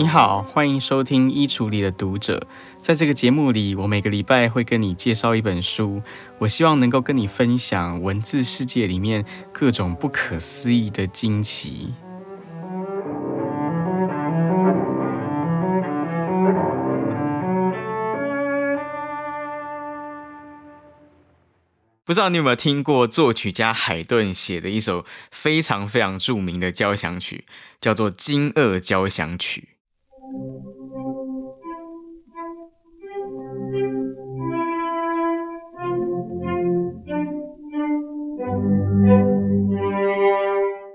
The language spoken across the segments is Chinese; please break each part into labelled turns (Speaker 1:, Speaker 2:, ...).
Speaker 1: 你好，欢迎收听《衣橱里的读者》。在这个节目里，我每个礼拜会跟你介绍一本书，我希望能够跟你分享文字世界里面各种不可思议的惊奇。不知道你有没有听过作曲家海顿写的一首非常非常著名的交响曲，叫做《惊愕交响曲》。Thank you.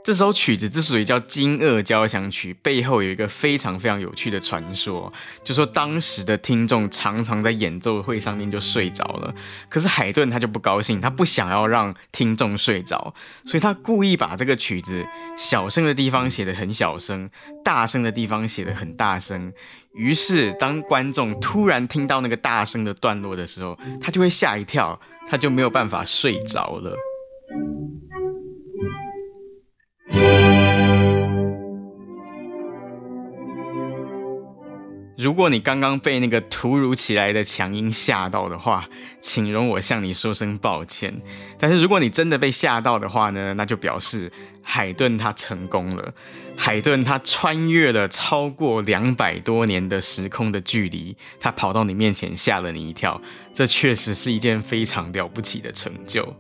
Speaker 1: 这首曲子之所以叫《惊愕交响曲》，背后有一个非常非常有趣的传说，就说当时的听众常常在演奏会上面就睡着了，可是海顿他就不高兴，他不想要让听众睡着，所以他故意把这个曲子小声的地方写得很小声，大声的地方写得很大声，于是当观众突然听到那个大声的段落的时候，他就会吓一跳，他就没有办法睡着了。如果你刚刚被那个突如其来的强音吓到的话，请容我向你说声抱歉。但是如果你真的被吓到的话呢，那就表示海顿他成功了。海顿他穿越了超过两百多年的时空的距离，他跑到你面前吓了你一跳，这确实是一件非常了不起的成就。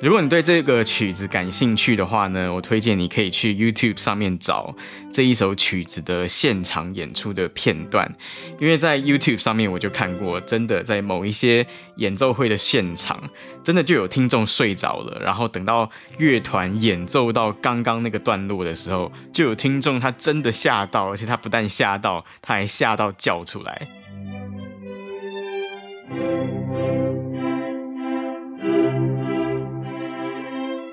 Speaker 1: 如果你对这个曲子感兴趣的话呢，我推荐你可以去 YouTube 上面找这一首曲子的现场演出的片段，因为在 YouTube 上面我就看过，真的在某一些演奏会的现场，真的就有听众睡着了，然后等到乐团演奏到刚刚那个段落的时候，就有听众他真的吓到，而且他不但吓到，他还吓到叫出来。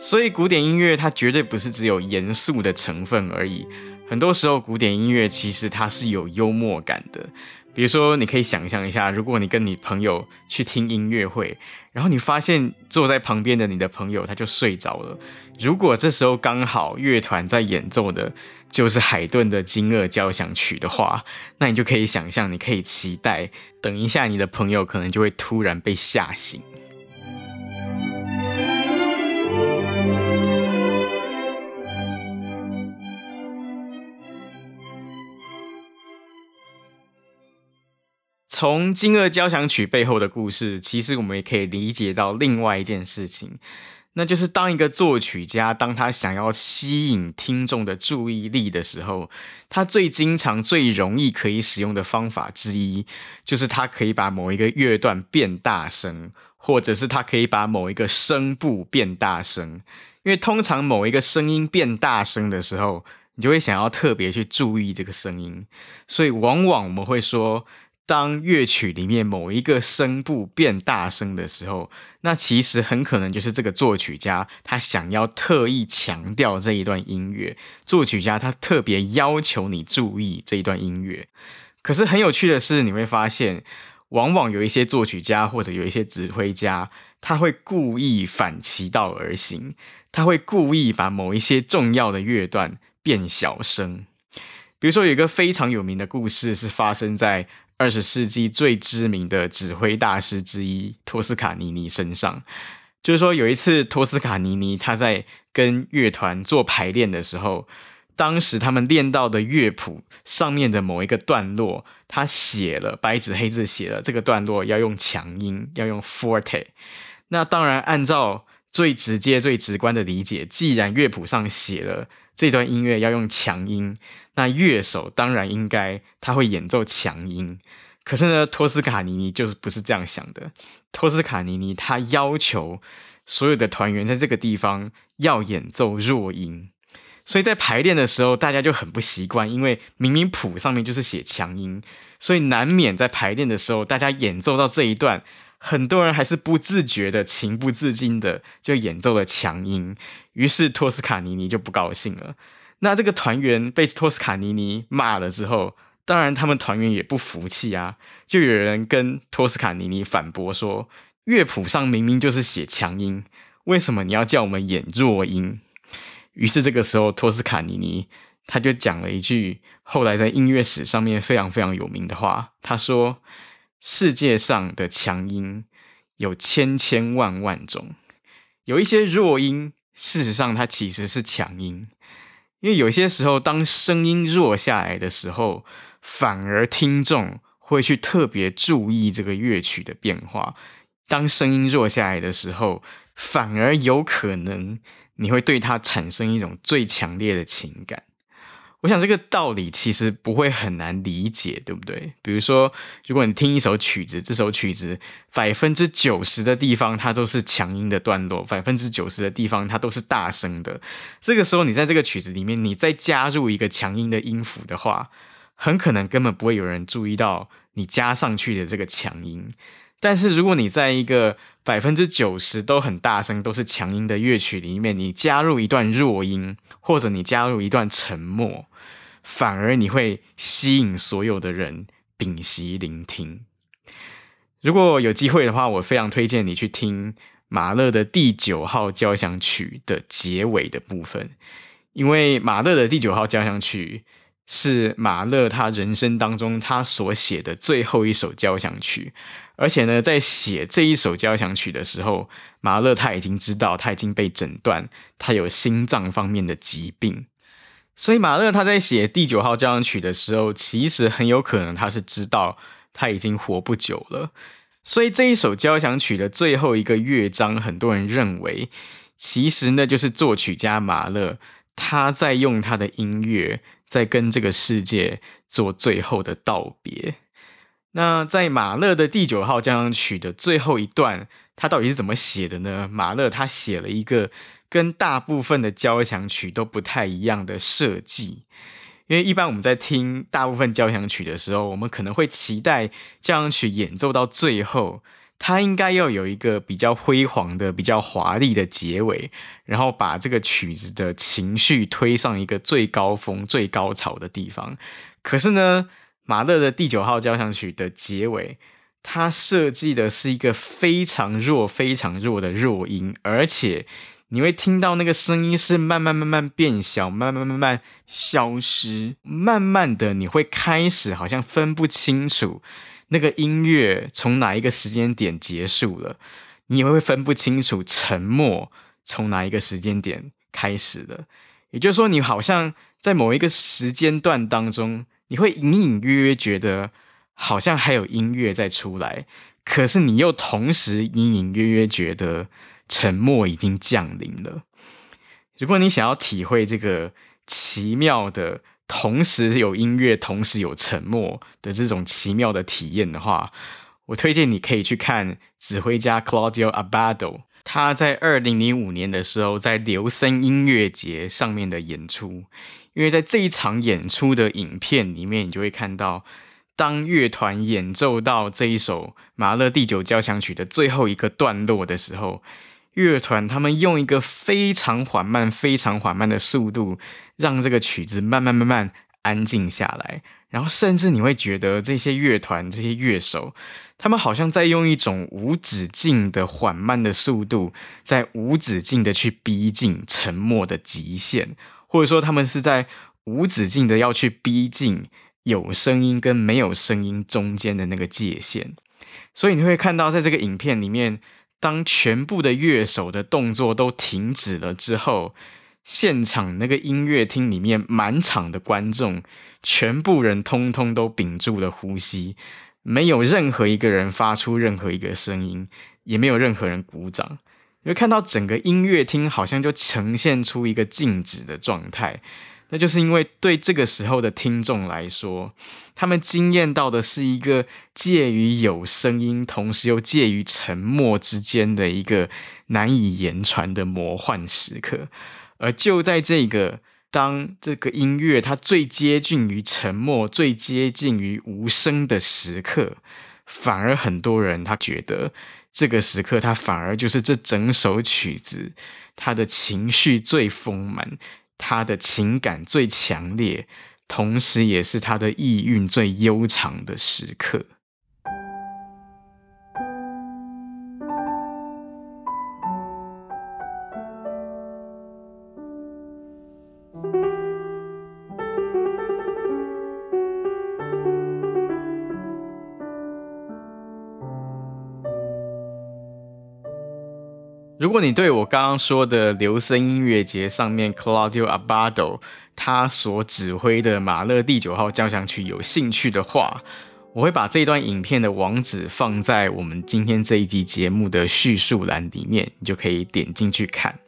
Speaker 1: 所以古典音乐它绝对不是只有严肃的成分而已，很多时候古典音乐其实它是有幽默感的。比如说，你可以想象一下，如果你跟你朋友去听音乐会，然后你发现坐在旁边的你的朋友他就睡着了，如果这时候刚好乐团在演奏的就是海顿的《惊愕交响曲》的话，那你就可以想象，你可以期待，等一下你的朋友可能就会突然被吓醒。从《惊愕交响曲》背后的故事，其实我们也可以理解到另外一件事情，那就是当一个作曲家，当他想要吸引听众的注意力的时候，他最经常、最容易可以使用的方法之一，就是他可以把某一个乐段变大声，或者是他可以把某一个声部变大声。因为通常某一个声音变大声的时候，你就会想要特别去注意这个声音，所以往往我们会说，当乐曲里面某一个声部变大声的时候，那其实很可能就是这个作曲家他想要特意强调这一段音乐。作曲家他特别要求你注意这一段音乐。可是很有趣的是，你会发现，往往有一些作曲家或者有一些指挥家，他会故意反其道而行，他会故意把某一些重要的乐段变小声。比如说，有一个非常有名的故事是发生在。二十世纪最知名的指挥大师之一托斯卡尼尼身上，就是说有一次托斯卡尼尼他在跟乐团做排练的时候，当时他们练到的乐谱上面的某一个段落，他写了白纸黑字写了这个段落要用强音，要用 forte。那当然按照最直接、最直观的理解，既然乐谱上写了这段音乐要用强音。那乐手当然应该他会演奏强音，可是呢，托斯卡尼尼就是不是这样想的。托斯卡尼尼他要求所有的团员在这个地方要演奏弱音，所以在排练的时候大家就很不习惯，因为明明谱上面就是写强音，所以难免在排练的时候大家演奏到这一段，很多人还是不自觉的、情不自禁的就演奏了强音，于是托斯卡尼尼就不高兴了。那这个团员被托斯卡尼尼骂了之后，当然他们团员也不服气啊，就有人跟托斯卡尼尼反驳说，乐谱上明明就是写强音，为什么你要叫我们演弱音？于是这个时候托斯卡尼尼他就讲了一句后来在音乐史上面非常非常有名的话，他说：“世界上的强音有千千万万种，有一些弱音，事实上它其实是强音，因为有些时候当声音弱下来的时候，反而听众会去特别注意这个乐曲的变化。当声音弱下来的时候，反而有可能。”你会对它产生一种最强烈的情感。我想这个道理其实不会很难理解，对不对？比如说，如果你听一首曲子，这首曲子百分之九十的地方它都是强音的段落，百分之九十的地方它都是大声的。这个时候，你在这个曲子里面，你再加入一个强音的音符的话，很可能根本不会有人注意到你加上去的这个强音。但是，如果你在一个百分之九十都很大声、都是强音的乐曲里面，你加入一段弱音，或者你加入一段沉默，反而你会吸引所有的人屏息聆听。如果有机会的话，我非常推荐你去听马勒的第九号交响曲的结尾的部分，因为马勒的第九号交响曲是马勒他人生当中他所写的最后一首交响曲。而且呢，在写这一首交响曲的时候，马勒他已经知道他已经被诊断他有心脏方面的疾病，所以马勒他在写第九号交响曲的时候，其实很有可能他是知道他已经活不久了。所以这一首交响曲的最后一个乐章，很多人认为，其实呢就是作曲家马勒他在用他的音乐在跟这个世界做最后的道别。那在马勒的第九号交响曲的最后一段，他到底是怎么写的呢？马勒他写了一个跟大部分的交响曲都不太一样的设计，因为一般我们在听大部分交响曲的时候，我们可能会期待交响曲演奏到最后，它应该要有一个比较辉煌的、比较华丽的结尾，然后把这个曲子的情绪推上一个最高峰、最高潮的地方。可是呢，马勒的第九号交响曲的结尾，它设计的是一个非常弱、非常弱的弱音，而且你会听到那个声音是慢慢、慢慢变小，慢慢、慢慢消失，慢慢的你会开始好像分不清楚那个音乐从哪一个时间点结束了，你也会分不清楚沉默从哪一个时间点开始了。也就是说，你好像在某一个时间段当中。你会隐隐约约觉得好像还有音乐在出来，可是你又同时隐隐约约觉得沉默已经降临了。如果你想要体会这个奇妙的同时有音乐、同时有沉默的这种奇妙的体验的话，我推荐你可以去看指挥家 Claudio Abbado，他在二零零五年的时候在琉森音乐节上面的演出。因为在这一场演出的影片里面，你就会看到，当乐团演奏到这一首马勒第九交响曲的最后一个段落的时候，乐团他们用一个非常缓慢、非常缓慢的速度，让这个曲子慢慢慢慢安静下来。然后，甚至你会觉得这些乐团、这些乐手，他们好像在用一种无止境的缓慢的速度，在无止境的去逼近沉默的极限。或者说，他们是在无止境的要去逼近有声音跟没有声音中间的那个界限，所以你会看到，在这个影片里面，当全部的乐手的动作都停止了之后，现场那个音乐厅里面满场的观众，全部人通通都屏住了呼吸，没有任何一个人发出任何一个声音，也没有任何人鼓掌。你会看到整个音乐厅好像就呈现出一个静止的状态，那就是因为对这个时候的听众来说，他们惊艳到的是一个介于有声音，同时又介于沉默之间的一个难以言传的魔幻时刻。而就在这个当这个音乐它最接近于沉默、最接近于无声的时刻，反而很多人他觉得。这个时刻，它反而就是这整首曲子，它的情绪最丰满，它的情感最强烈，同时也是它的意蕴最悠长的时刻。如果你对我刚刚说的琉森音乐节上面 Claudio Abbado 他所指挥的马勒第九号交响曲有兴趣的话，我会把这段影片的网址放在我们今天这一集节目的叙述栏里面，你就可以点进去看。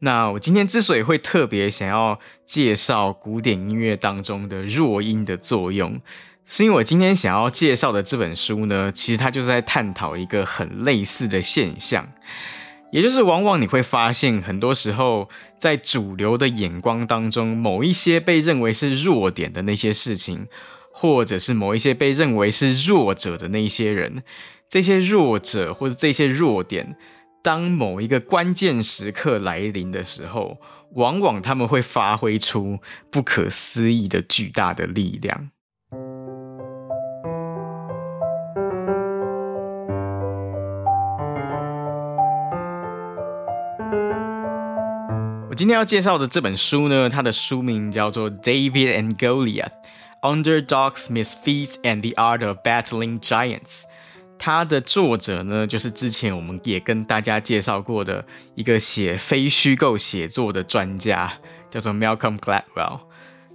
Speaker 1: 那我今天之所以会特别想要介绍古典音乐当中的弱音的作用，是因为我今天想要介绍的这本书呢，其实它就是在探讨一个很类似的现象，也就是往往你会发现，很多时候在主流的眼光当中，某一些被认为是弱点的那些事情。或者是某一些被认为是弱者的那些人，这些弱者或者这些弱点，当某一个关键时刻来临的时候，往往他们会发挥出不可思议的巨大的力量。我今天要介绍的这本书呢，它的书名叫做《David and Goliath》。Underdogs, Misfits, and the Art of Battling Giants。它的作者呢，就是之前我们也跟大家介绍过的一个写非虚构写作的专家，叫做 Malcolm Gladwell。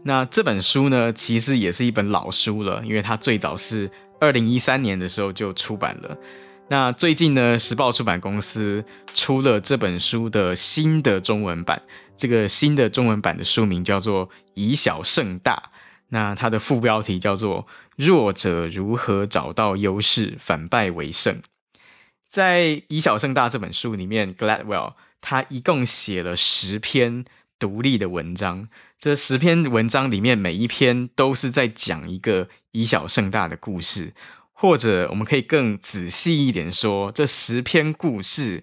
Speaker 1: 那这本书呢，其实也是一本老书了，因为它最早是二零一三年的时候就出版了。那最近呢，时报出版公司出了这本书的新的中文版，这个新的中文版的书名叫做《以小胜大》。那它的副标题叫做“弱者如何找到优势，反败为胜”。在《以小胜大》这本书里面，Gladwell 他一共写了十篇独立的文章。这十篇文章里面，每一篇都是在讲一个以小胜大的故事，或者我们可以更仔细一点说，这十篇故事。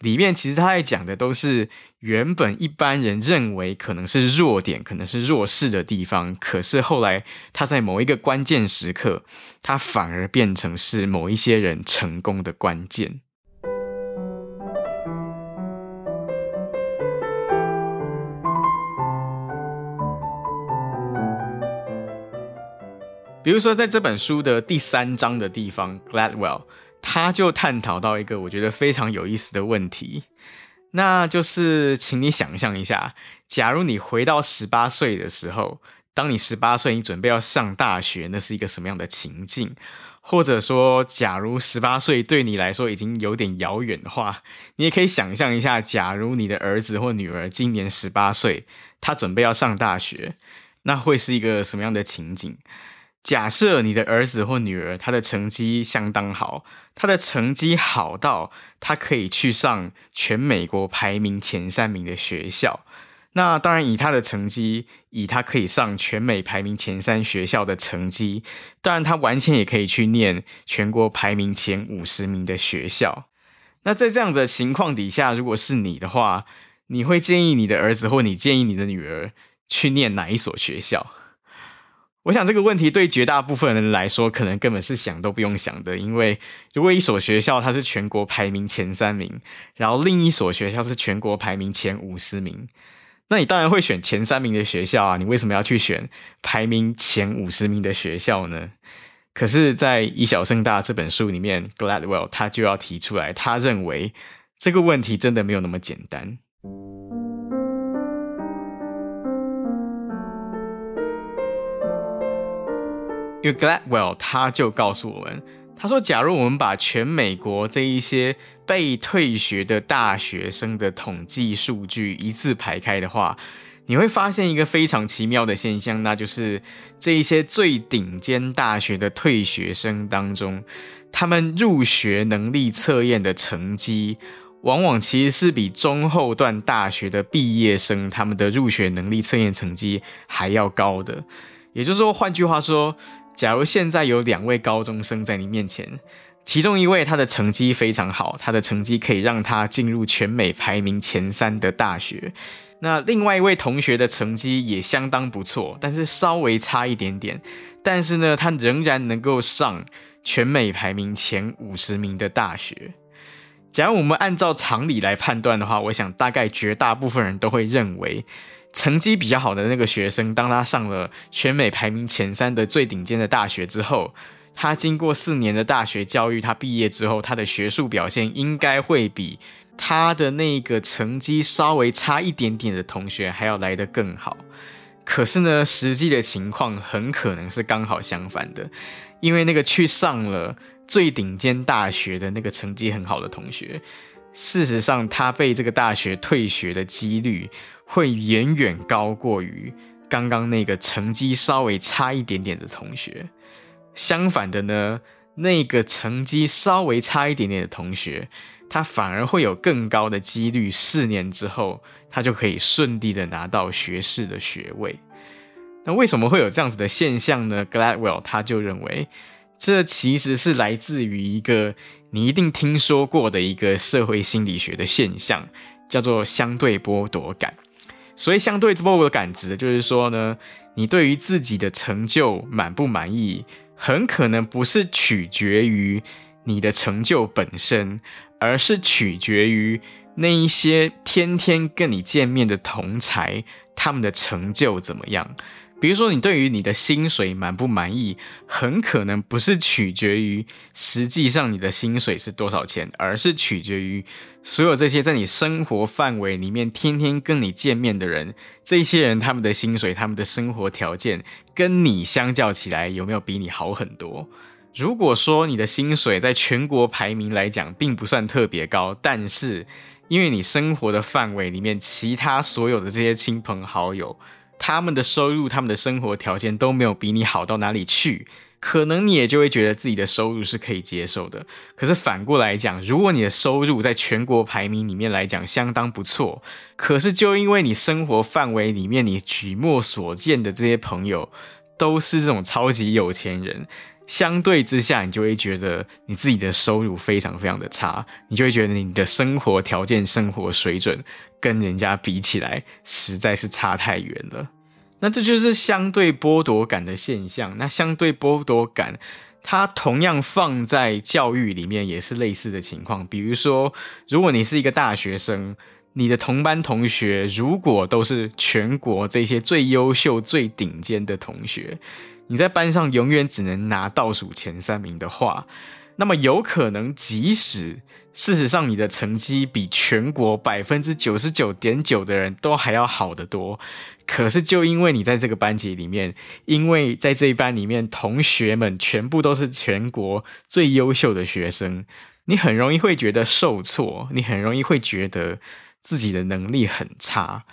Speaker 1: 里面其实他在讲的都是原本一般人认为可能是弱点、可能是弱势的地方，可是后来他在某一个关键时刻，他反而变成是某一些人成功的关键。比如说，在这本书的第三章的地方，Gladwell。他就探讨到一个我觉得非常有意思的问题，那就是，请你想象一下，假如你回到十八岁的时候，当你十八岁，你准备要上大学，那是一个什么样的情境？或者说，假如十八岁对你来说已经有点遥远的话，你也可以想象一下，假如你的儿子或女儿今年十八岁，他准备要上大学，那会是一个什么样的情景？假设你的儿子或女儿他的成绩相当好，他的成绩好到他可以去上全美国排名前三名的学校。那当然，以他的成绩，以他可以上全美排名前三学校的成绩，当然他完全也可以去念全国排名前五十名的学校。那在这样的情况底下，如果是你的话，你会建议你的儿子或你建议你的女儿去念哪一所学校？我想这个问题对绝大部分人来说，可能根本是想都不用想的。因为如果一所学校它是全国排名前三名，然后另一所学校是全国排名前五十名，那你当然会选前三名的学校啊。你为什么要去选排名前五十名的学校呢？可是，在《以小胜大》这本书里面，Gladwell 他就要提出来，他认为这个问题真的没有那么简单。因为 Gladwell 他就告诉我们，他说：“假如我们把全美国这一些被退学的大学生的统计数据一字排开的话，你会发现一个非常奇妙的现象，那就是这一些最顶尖大学的退学生当中，他们入学能力测验的成绩，往往其实是比中后段大学的毕业生他们的入学能力测验成绩还要高的。也就是说，换句话说。”假如现在有两位高中生在你面前，其中一位他的成绩非常好，他的成绩可以让他进入全美排名前三的大学。那另外一位同学的成绩也相当不错，但是稍微差一点点。但是呢，他仍然能够上全美排名前五十名的大学。假如我们按照常理来判断的话，我想大概绝大部分人都会认为。成绩比较好的那个学生，当他上了全美排名前三的最顶尖的大学之后，他经过四年的大学教育，他毕业之后，他的学术表现应该会比他的那个成绩稍微差一点点的同学还要来得更好。可是呢，实际的情况很可能是刚好相反的，因为那个去上了最顶尖大学的那个成绩很好的同学，事实上他被这个大学退学的几率会远远高过于刚刚那个成绩稍微差一点点的同学。相反的呢，那个成绩稍微差一点点的同学，他反而会有更高的几率，四年之后他就可以顺利的拿到学士的学位。那为什么会有这样子的现象呢？Gladwell 他就认为，这其实是来自于一个你一定听说过的一个社会心理学的现象，叫做相对剥夺感。所以相对多的感知就是说呢，你对于自己的成就满不满意？很可能不是取决于你的成就本身，而是取决于那一些天天跟你见面的同才，他们的成就怎么样。比如说，你对于你的薪水满不满意，很可能不是取决于实际上你的薪水是多少钱，而是取决于所有这些在你生活范围里面天天跟你见面的人，这些人他们的薪水、他们的生活条件跟你相较起来有没有比你好很多？如果说你的薪水在全国排名来讲并不算特别高，但是因为你生活的范围里面其他所有的这些亲朋好友，他们的收入、他们的生活条件都没有比你好到哪里去，可能你也就会觉得自己的收入是可以接受的。可是反过来讲，如果你的收入在全国排名里面来讲相当不错，可是就因为你生活范围里面你举目所见的这些朋友都是这种超级有钱人，相对之下，你就会觉得你自己的收入非常非常的差，你就会觉得你的生活条件、生活水准。跟人家比起来，实在是差太远了。那这就是相对剥夺感的现象。那相对剥夺感，它同样放在教育里面也是类似的情况。比如说，如果你是一个大学生，你的同班同学如果都是全国这些最优秀、最顶尖的同学，你在班上永远只能拿倒数前三名的话。那么有可能，即使事实上你的成绩比全国百分之九十九点九的人都还要好得多，可是就因为你在这个班级里面，因为在这一班里面同学们全部都是全国最优秀的学生，你很容易会觉得受挫，你很容易会觉得自己的能力很差，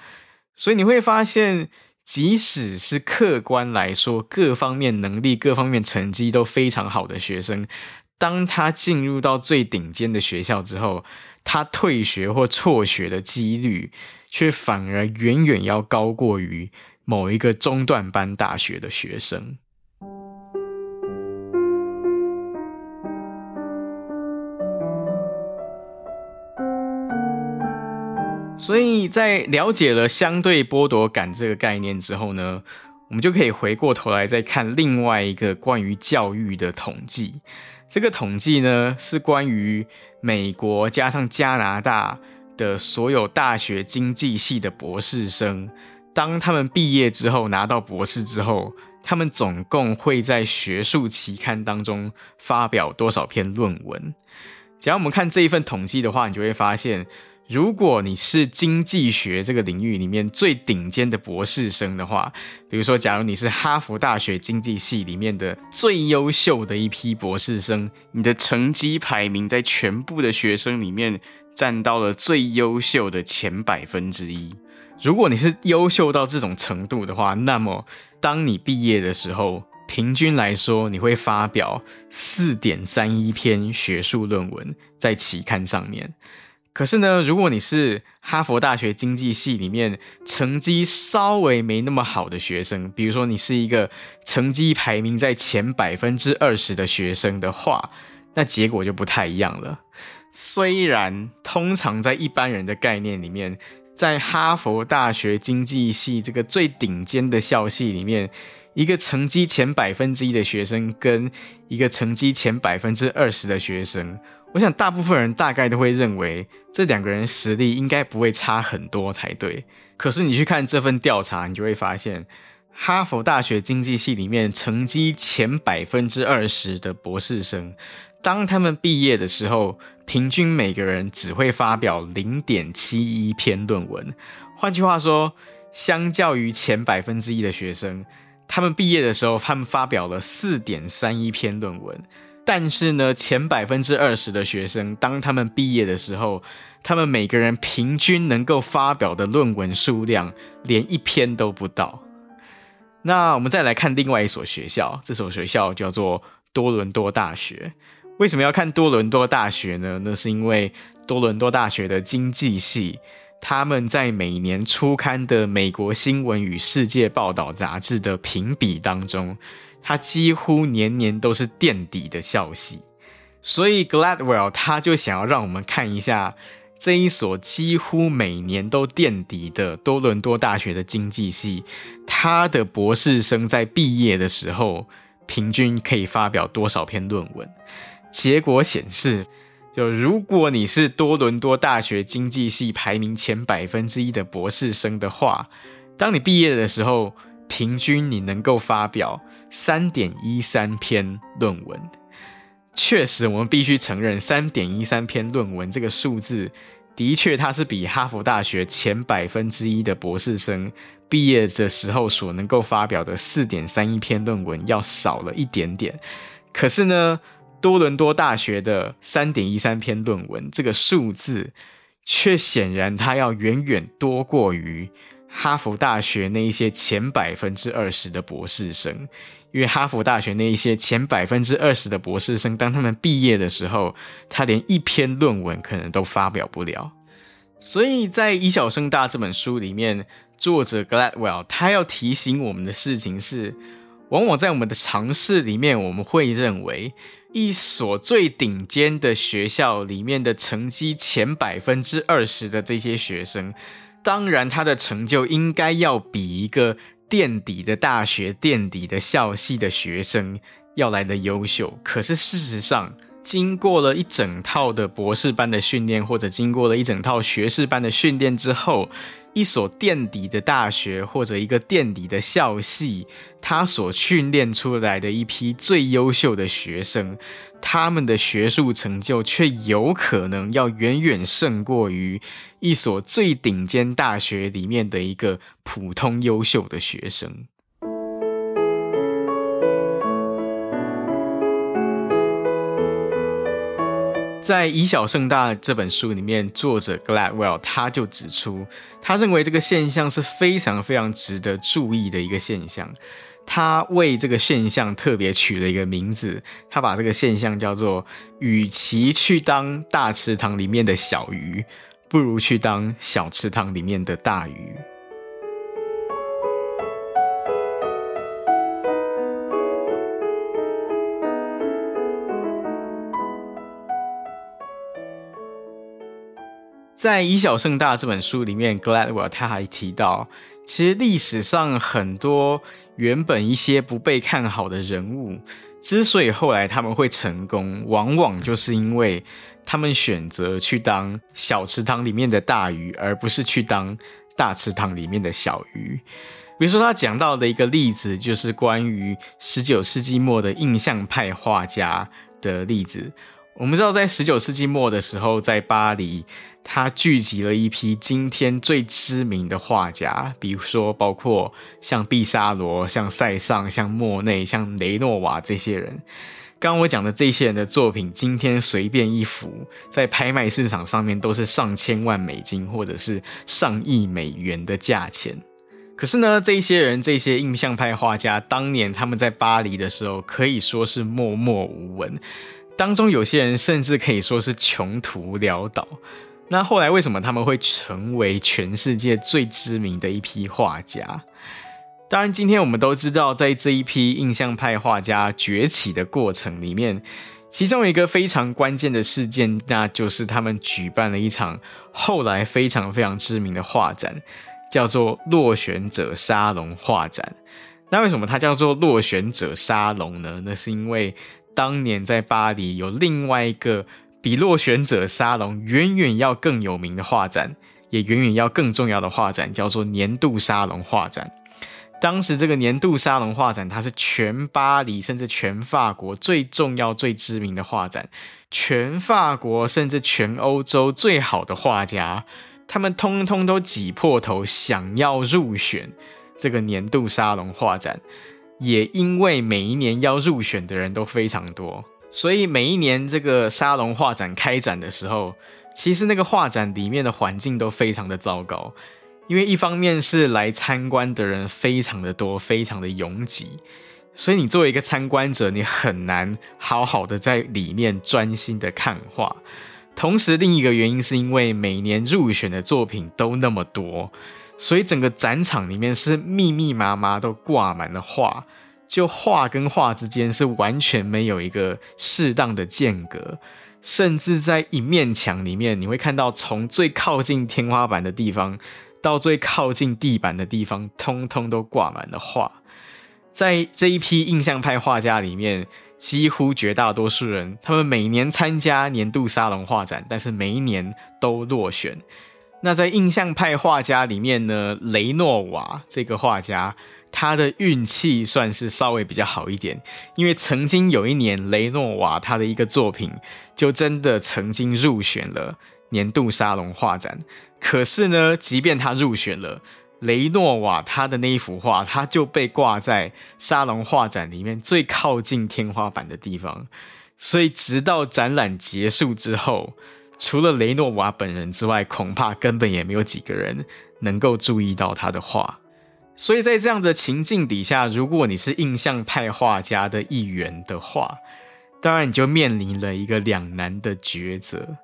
Speaker 1: 所以你会发现，即使是客观来说，各方面能力、各方面成绩都非常好的学生。当他进入到最顶尖的学校之后，他退学或辍学的几率却反而远远要高过于某一个中段班大学的学生。所以在了解了相对剥夺感这个概念之后呢，我们就可以回过头来再看另外一个关于教育的统计。这个统计呢，是关于美国加上加拿大的所有大学经济系的博士生，当他们毕业之后拿到博士之后，他们总共会在学术期刊当中发表多少篇论文？只要我们看这一份统计的话，你就会发现。如果你是经济学这个领域里面最顶尖的博士生的话，比如说，假如你是哈佛大学经济系里面的最优秀的一批博士生，你的成绩排名在全部的学生里面占到了最优秀的前百分之一。如果你是优秀到这种程度的话，那么当你毕业的时候，平均来说，你会发表四点三一篇学术论文在期刊上面。可是呢，如果你是哈佛大学经济系里面成绩稍微没那么好的学生，比如说你是一个成绩排名在前百分之二十的学生的话，那结果就不太一样了。虽然通常在一般人的概念里面，在哈佛大学经济系这个最顶尖的校系里面，一个成绩前百分之一的学生跟一个成绩前百分之二十的学生。我想，大部分人大概都会认为这两个人实力应该不会差很多才对。可是你去看这份调查，你就会发现，哈佛大学经济系里面成绩前百分之二十的博士生，当他们毕业的时候，平均每个人只会发表零点七一篇论文。换句话说，相较于前百分之一的学生，他们毕业的时候，他们发表了四点三一篇论文。但是呢，前百分之二十的学生，当他们毕业的时候，他们每个人平均能够发表的论文数量，连一篇都不到。那我们再来看另外一所学校，这所学校叫做多伦多大学。为什么要看多伦多大学呢？那是因为多伦多大学的经济系，他们在每年初刊的《美国新闻与世界报道》杂志的评比当中，它几乎年年都是垫底的校系。所以 Gladwell 他就想要让我们看一下这一所几乎每年都垫底的多伦多大学的经济系，他的博士生在毕业的时候，平均可以发表多少篇论文。结果显示，就如果你是多伦多大学经济系排名前百分之一的博士生的话，当你毕业的时候，平均你能够发表三点一三篇论文。确实，我们必须承认，三点一三篇论文这个数字，的确它是比哈佛大学前百分之一的博士生毕业的时候所能够发表的四点三一篇论文要少了一点点。可是呢，多伦多大学的三点一三篇论文，这个数字却显然它要远远多过于哈佛大学那一些前百分之二十的博士生，因为哈佛大学那一些前百分之二十的博士生，当他们毕业的时候，他连一篇论文可能都发表不了。所以在《以小胜大》这本书里面，作者 Gladwell 他要提醒我们的事情是，往往在我们的常识里面，我们会认为。一所最顶尖的学校里面的成绩前百分之二十的这些学生，当然他的成就应该要比一个垫底的大学、垫底的校系的学生要来得优秀。可是事实上，经过了一整套的博士班的训练，或者经过了一整套学士班的训练之后，一所垫底的大学或者一个垫底的校系，他所训练出来的一批最优秀的学生，他们的学术成就却有可能要远远胜过于一所最顶尖大学里面的一个普通优秀的学生。在《以小胜大》这本书里面，作者 Gladwell 他就指出，他认为这个现象是非常非常值得注意的一个现象。他为这个现象特别取了一个名字，他把这个现象叫做“与其去当大池塘里面的小鱼，不如去当小池塘里面的大鱼”。在《以小胜大》这本书里面，Gladwell 他还提到，其实历史上很多原本一些不被看好的人物，之所以后来他们会成功，往往就是因为他们选择去当小池塘里面的大鱼，而不是去当大池塘里面的小鱼。比如说，他讲到的一个例子，就是关于十九世纪末的印象派画家的例子。我们知道，在十九世纪末的时候，在巴黎，他聚集了一批今天最知名的画家，比如说包括像毕沙罗、像塞尚、像莫内、像雷诺瓦这些人。刚刚我讲的这些人的作品，今天随便一幅，在拍卖市场上面都是上千万美金或者是上亿美元的价钱。可是呢，这些人，这些印象派画家，当年他们在巴黎的时候，可以说是默默无闻。当中有些人甚至可以说是穷途潦倒。那后来为什么他们会成为全世界最知名的一批画家？当然，今天我们都知道，在这一批印象派画家崛起的过程里面，其中一个非常关键的事件，那就是他们举办了一场后来非常非常知名的画展，叫做落选者沙龙画展。那为什么它叫做落选者沙龙呢？那是因为当年在巴黎有另外一个比落选者沙龙远远要更有名的画展，也远远要更重要的画展，叫做年度沙龙画展。当时这个年度沙龙画展，它是全巴黎甚至全法国最重要、最知名的画展，全法国甚至全欧洲最好的画家，他们通通都挤破头想要入选这个年度沙龙画展。也因为每一年要入选的人都非常多，所以每一年这个沙龙画展开展的时候，其实那个画展里面的环境都非常的糟糕。因为一方面是来参观的人非常的多，非常的拥挤，所以你作为一个参观者，你很难好好的在里面专心的看画。同时，另一个原因是因为每年入选的作品都那么多，所以整个展场里面是密密麻麻都挂满了画，就画跟画之间是完全没有一个适当的间隔，甚至在一面墙里面，你会看到从最靠近天花板的地方。到最靠近地板的地方，通通都挂满了画。在这一批印象派画家里面，几乎绝大多数人，他们每年参加年度沙龙画展，但是每一年都落选。那在印象派画家里面呢，雷诺瓦这个画家，他的运气算是稍微比较好一点，因为曾经有一年，雷诺瓦他的一个作品就真的曾经入选了年度沙龙画展。可是呢，即便他入选了，雷诺瓦他的那一幅画，他就被挂在沙龙画展里面最靠近天花板的地方。所以，直到展览结束之后，除了雷诺瓦本人之外，恐怕根本也没有几个人能够注意到他的画。所以在这样的情境底下，如果你是印象派画家的一员的话，当然你就面临了一个两难的抉择。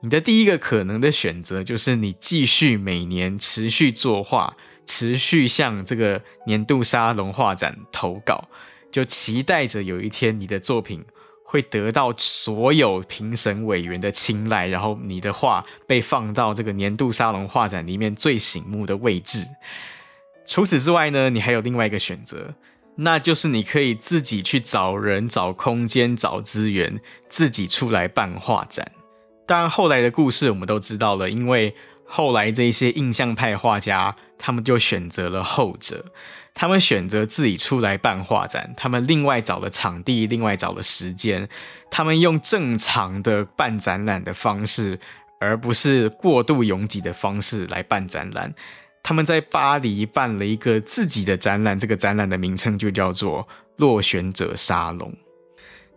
Speaker 1: 你的第一个可能的选择就是你继续每年持续作画，持续向这个年度沙龙画展投稿，就期待着有一天你的作品会得到所有评审委员的青睐，然后你的画被放到这个年度沙龙画展里面最醒目的位置。除此之外呢，你还有另外一个选择，那就是你可以自己去找人、找空间、找资源，自己出来办画展。当然，后来的故事我们都知道了，因为后来这些印象派画家，他们就选择了后者，他们选择自己出来办画展，他们另外找了场地，另外找了时间，他们用正常的办展览的方式，而不是过度拥挤的方式来办展览。他们在巴黎办了一个自己的展览，这个展览的名称就叫做“落选者沙龙”。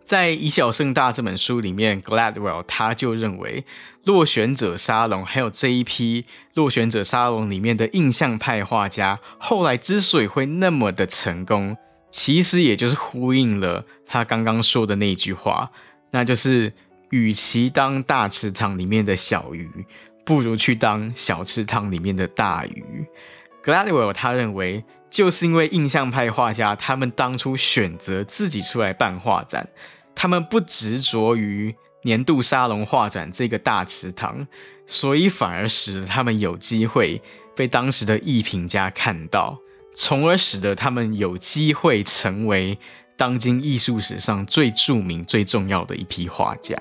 Speaker 1: 在《以小胜大》这本书里面，Gladwell 他就认为，落选者沙龙还有这一批落选者沙龙里面的印象派画家，后来之所以会那么的成功，其实也就是呼应了他刚刚说的那一句话，那就是与其当大池塘里面的小鱼，不如去当小池塘里面的大鱼。Gladwell 他认为，就是因为印象派画家他们当初选择自己出来办画展，他们不执着于年度沙龙画展这个大池塘，所以反而使得他们有机会被当时的艺评家看到，从而使得他们有机会成为当今艺术史上最著名、最重要的一批画家。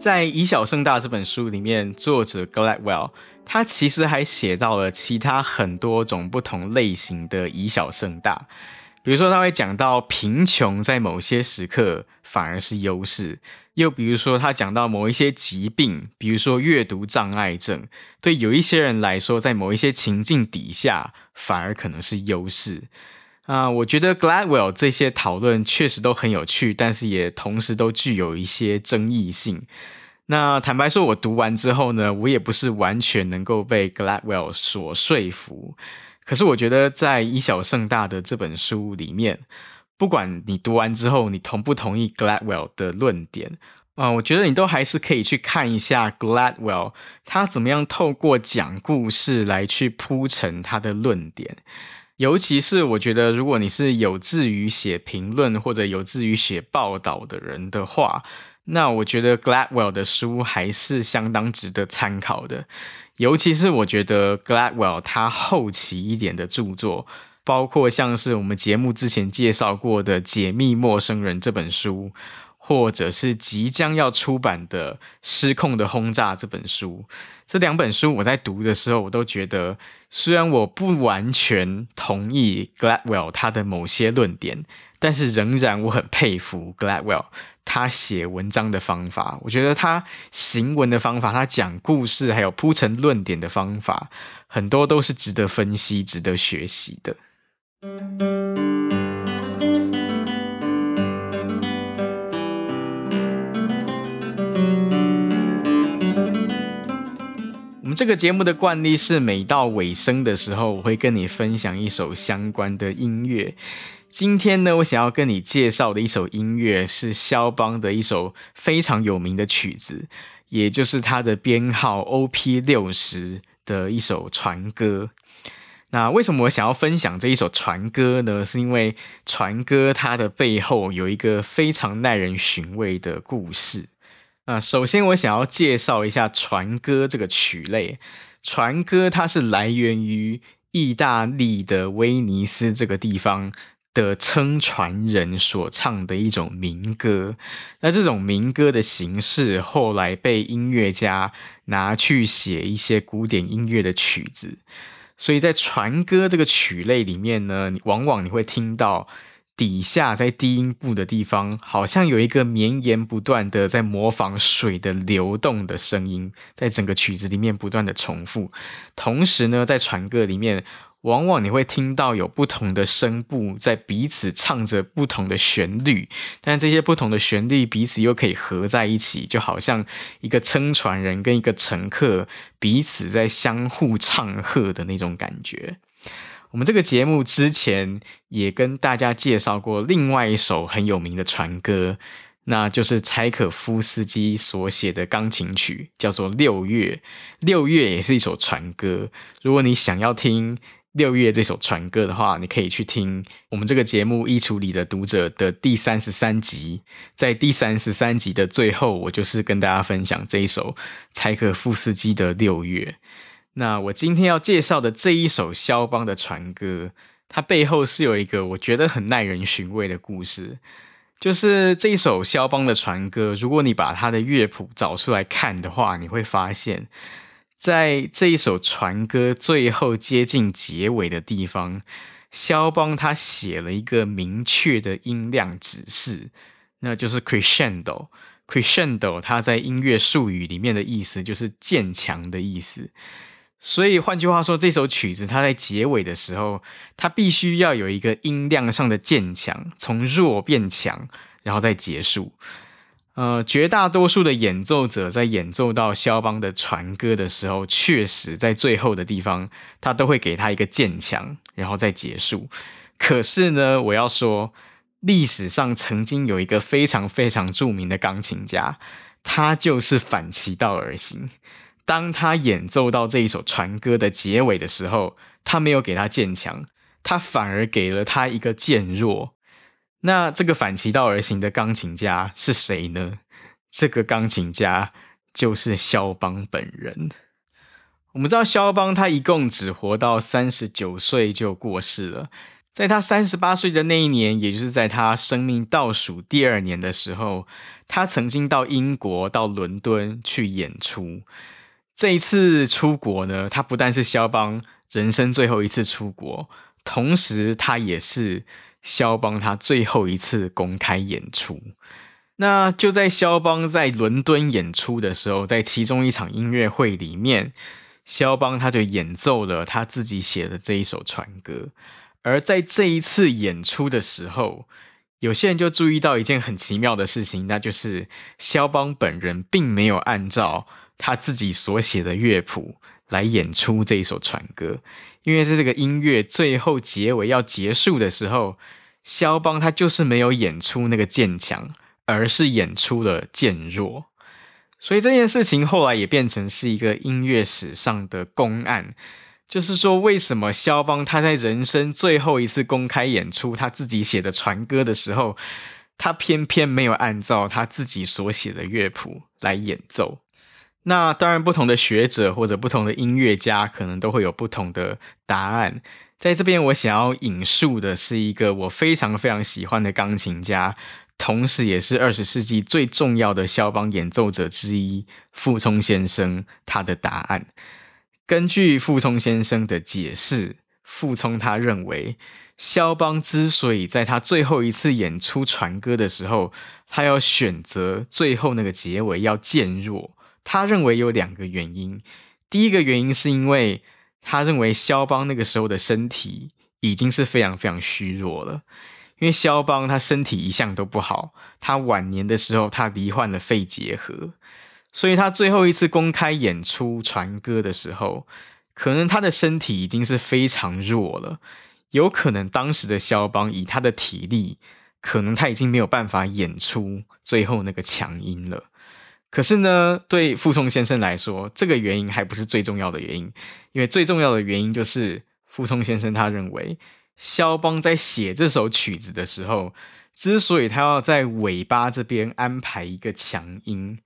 Speaker 1: 在《以小胜大》这本书里面，作者 Gladwell 他其实还写到了其他很多种不同类型的以小胜大，比如说他会讲到贫穷在某些时刻反而是优势，又比如说他讲到某一些疾病，比如说阅读障碍症，对有一些人来说，在某一些情境底下反而可能是优势。啊，我觉得 Gladwell 这些讨论确实都很有趣，但是也同时都具有一些争议性。那坦白说，我读完之后呢，我也不是完全能够被 Gladwell 所说服。可是我觉得，在以小胜大的这本书里面，不管你读完之后你同不同意 Gladwell 的论点，啊，我觉得你都还是可以去看一下 Gladwell 他怎么样透过讲故事来去铺陈他的论点。尤其是我觉得，如果你是有志于写评论或者有志于写报道的人的话，那我觉得 Gladwell 的书还是相当值得参考的。尤其是我觉得 Gladwell 他后期一点的著作，包括像是我们节目之前介绍过的《解密陌生人》这本书，或者是即将要出版的《失控的轰炸》这本书。这两本书我在读的时候，我都觉得，虽然我不完全同意 Gladwell 他的某些论点，但是仍然我很佩服 Gladwell 他写文章的方法。我觉得他行文的方法，他讲故事还有铺陈论点的方法，很多都是值得分析、值得学习的。们这个节目的惯例是，每到尾声的时候，我会跟你分享一首相关的音乐。今天呢，我想要跟你介绍的一首音乐是肖邦的一首非常有名的曲子，也就是他的编号 OP 六十的一首船歌。那为什么我想要分享这一首船歌呢？是因为船歌它的背后有一个非常耐人寻味的故事。那首先，我想要介绍一下船歌这个曲类。船歌它是来源于意大利的威尼斯这个地方的撑船人所唱的一种民歌。那这种民歌的形式后来被音乐家拿去写一些古典音乐的曲子。所以在船歌这个曲类里面呢，往往你会听到。底下在低音部的地方，好像有一个绵延不断的在模仿水的流动的声音，在整个曲子里面不断的重复。同时呢，在船歌里面，往往你会听到有不同的声部在彼此唱着不同的旋律，但这些不同的旋律彼此又可以合在一起，就好像一个撑船人跟一个乘客彼此在相互唱和的那种感觉。我们这个节目之前也跟大家介绍过另外一首很有名的船歌，那就是柴可夫斯基所写的钢琴曲，叫做《六月》。六月也是一首船歌。如果你想要听《六月》这首船歌的话，你可以去听我们这个节目《衣橱里的读者》的第三十三集。在第三十三集的最后，我就是跟大家分享这一首柴可夫斯基的《六月》。那我今天要介绍的这一首肖邦的船歌，它背后是有一个我觉得很耐人寻味的故事。就是这一首肖邦的船歌，如果你把它的乐谱找出来看的话，你会发现，在这一首船歌最后接近结尾的地方，肖邦他写了一个明确的音量指示，那就是 crescendo。crescendo 它在音乐术语里面的意思就是渐强的意思。所以换句话说，这首曲子它在结尾的时候，它必须要有一个音量上的渐强，从弱变强，然后再结束。呃，绝大多数的演奏者在演奏到肖邦的船歌的时候，确实在最后的地方，他都会给他一个渐强，然后再结束。可是呢，我要说，历史上曾经有一个非常非常著名的钢琴家，他就是反其道而行。当他演奏到这一首船歌的结尾的时候，他没有给他渐强，他反而给了他一个渐弱。那这个反其道而行的钢琴家是谁呢？这个钢琴家就是肖邦本人。我们知道肖邦他一共只活到三十九岁就过世了，在他三十八岁的那一年，也就是在他生命倒数第二年的时候，他曾经到英国到伦敦去演出。这一次出国呢，他不但是肖邦人生最后一次出国，同时他也是肖邦他最后一次公开演出。那就在肖邦在伦敦演出的时候，在其中一场音乐会里面，肖邦他就演奏了他自己写的这一首船歌。而在这一次演出的时候，有些人就注意到一件很奇妙的事情，那就是肖邦本人并没有按照。他自己所写的乐谱来演出这一首船歌，因为在这个音乐最后结尾要结束的时候，肖邦他就是没有演出那个渐强，而是演出了渐弱，所以这件事情后来也变成是一个音乐史上的公案，就是说为什么肖邦他在人生最后一次公开演出他自己写的船歌的时候，他偏偏没有按照他自己所写的乐谱来演奏。那当然，不同的学者或者不同的音乐家可能都会有不同的答案。在这边，我想要引述的是一个我非常非常喜欢的钢琴家同时也是二十世纪最重要的肖邦演奏者之一傅聪先生他的答案。根据傅聪先生的解释，傅聪他认为，肖邦之所以在他最后一次演出传歌的时候，他要选择最后那个结尾要渐弱，他认为有两个原因。第一个原因是因为他认为肖邦那个时候的身体已经是非常非常虚弱了。因为肖邦他身体一向都不好，他晚年的时候他罹患了肺结核，所以他最后一次公开演出传歌的时候，可能他的身体已经是非常弱了，有可能当时的肖邦以他的体力，可能他已经没有办法演出最后那个强音了。可是呢，对傅聪先生来说，这个原因还不是最重要的原因，因为最重要的原因就是傅聪先生他认为。肖邦在写这首曲子的时候，之所以他要在尾巴这边安排一个强音，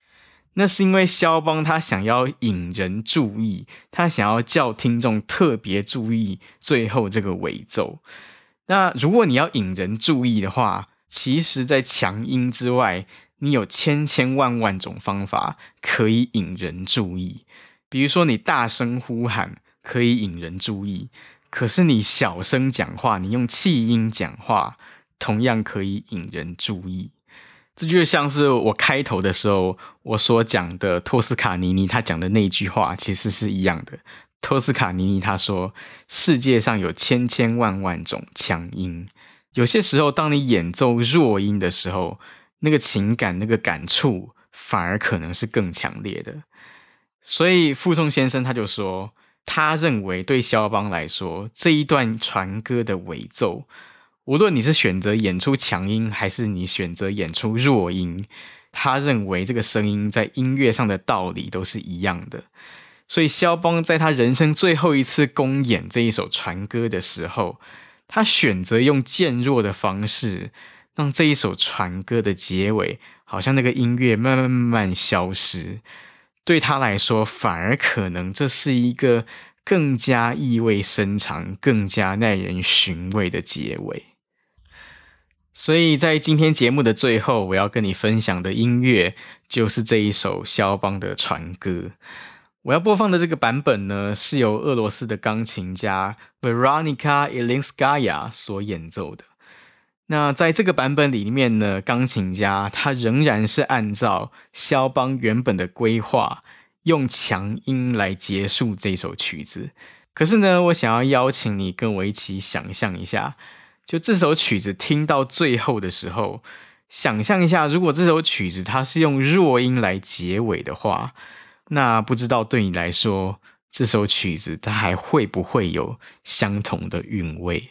Speaker 1: 那是因为肖邦他想要引人注意，他想要叫听众特别注意最后这个尾奏。那如果你要引人注意的话，其实，在强音之外，你有千千万万种方法可以引人注意。比如说，你大声呼喊可以引人注意。可是你小声讲话，你用气音讲话，同样可以引人注意。这就像是我开头的时候我所讲的托斯卡尼尼他讲的那句话，其实是一样的。托斯卡尼尼他说：“世界上有千千万万种强音，有些时候当你演奏弱音的时候，那个情感、那个感触反而可能是更强烈的。”所以傅聪先生他就说。他认为，对肖邦来说，这一段传歌的尾奏，无论你是选择演出强音，还是你选择演出弱音，他认为这个声音在音乐上的道理都是一样的。所以，肖邦在他人生最后一次公演这一首传歌的时候，他选择用渐弱的方式，让这一首传歌的结尾，好像那个音乐慢慢慢慢消失。对他来说，反而可能这是一个更加意味深长、更加耐人寻味的结尾。所以在今天节目的最后，我要跟你分享的音乐就是这一首肖邦的传歌。我要播放的这个版本呢，是由俄罗斯的钢琴家 Veronica Ilinskaya 所演奏的。那在这个版本里面呢，钢琴家他仍然是按照肖邦原本的规划，用强音来结束这首曲子。可是呢，我想要邀请你跟我一起想象一下，就这首曲子听到最后的时候，想象一下，如果这首曲子它是用弱音来结尾的话，那不知道对你来说，这首曲子它还会不会有相同的韵味？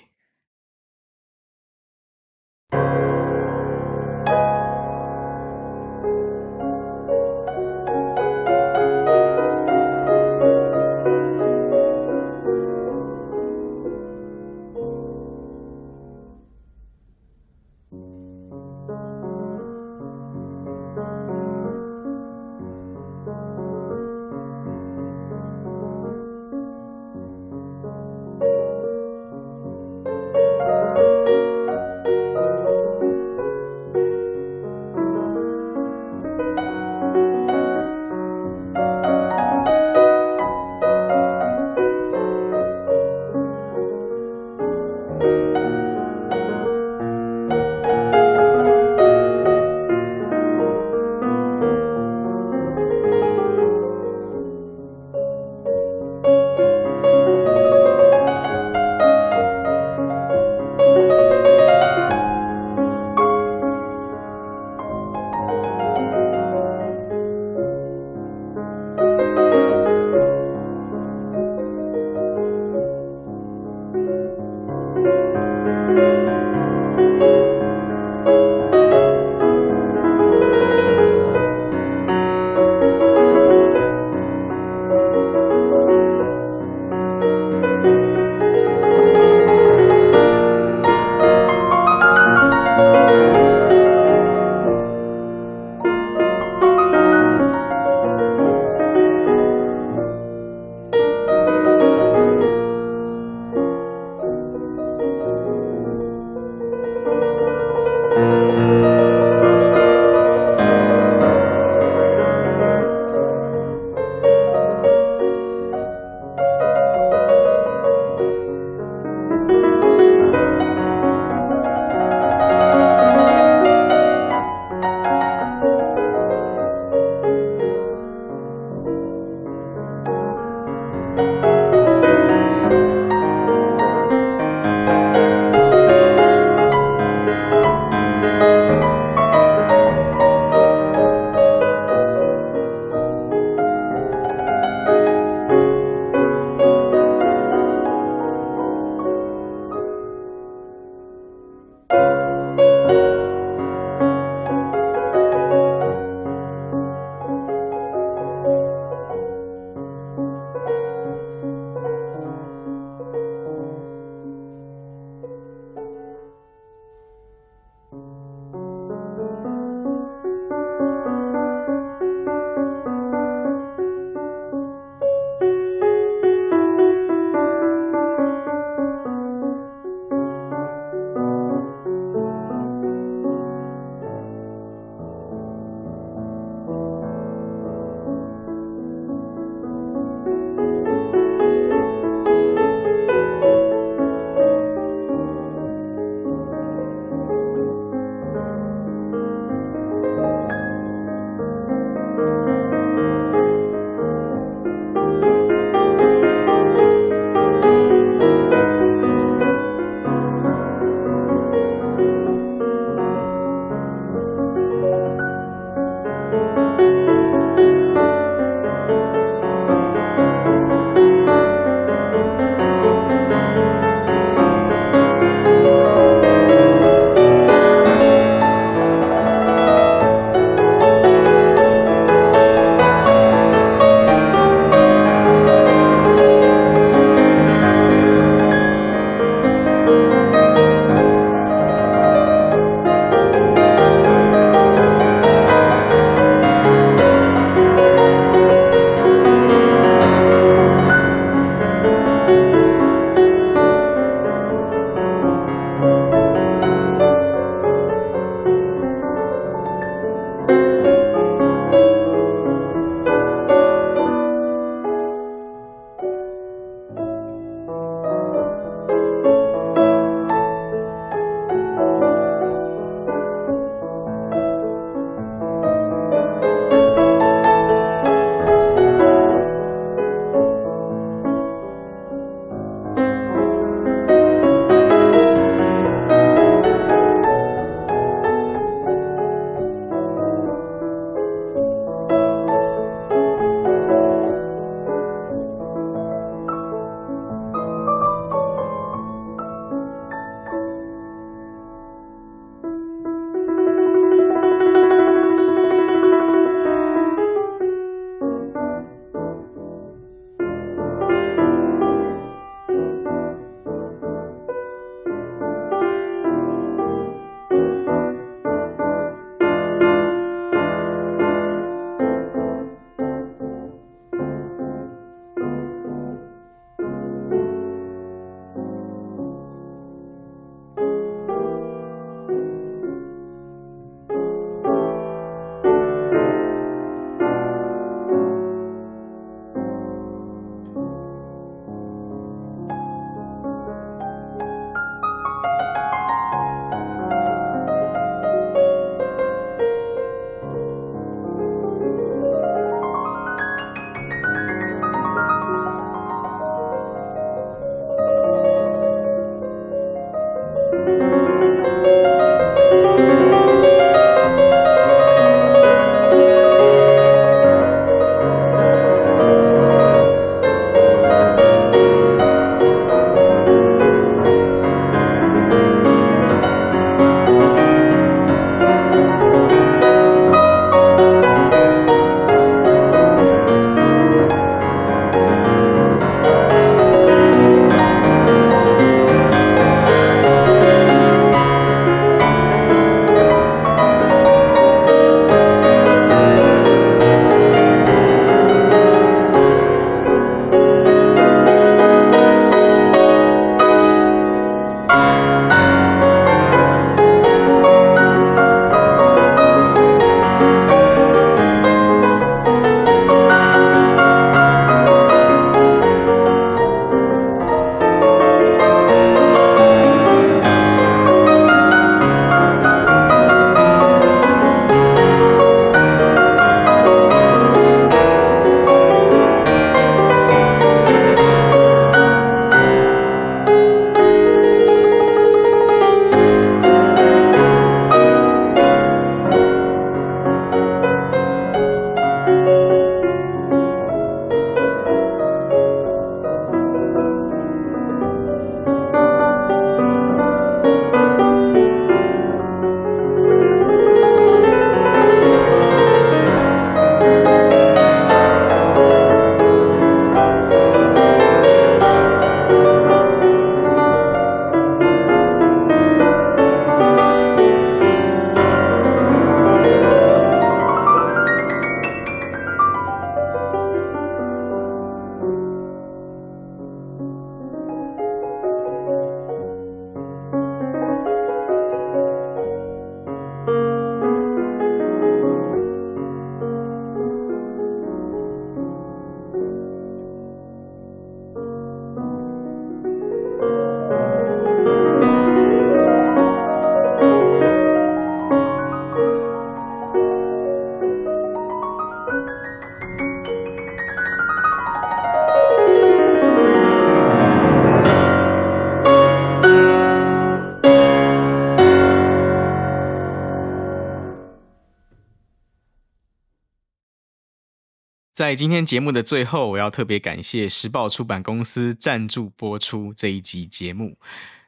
Speaker 1: 在今天节目的最后，我要特别感谢时报出版公司赞助播出这一集节目。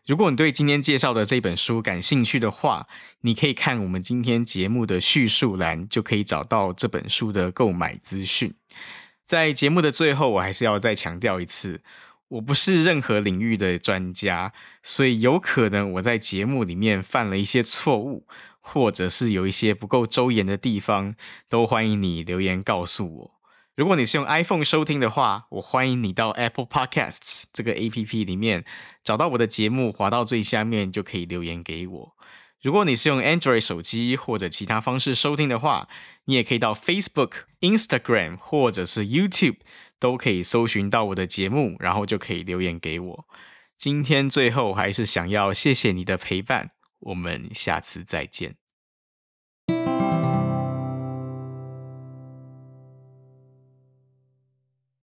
Speaker 1: 如果你对今天介绍的这本书感兴趣的话，你可以看我们今天节目的叙述栏，就可以找到这本书的购买资讯。在节目的最后，我还是要再强调一次，我不是任何领域的专家，所以有可能我在节目里面犯了一些错误，或者是有一些不够周延的地方，都欢迎你留言告诉我。如果你是用 iPhone 收听的话，我欢迎你到 Apple Podcasts 这个 APP 里面找到我的节目，滑到最下面就可以留言给我。如果你是用 Android 手机或者其他方式收听的话，你也可以到 Facebook、Instagram 或者是 YouTube 都可以搜寻到我的节目，然后就可以留言给我。今天最后还是想要谢谢你的陪伴，我们下次再见。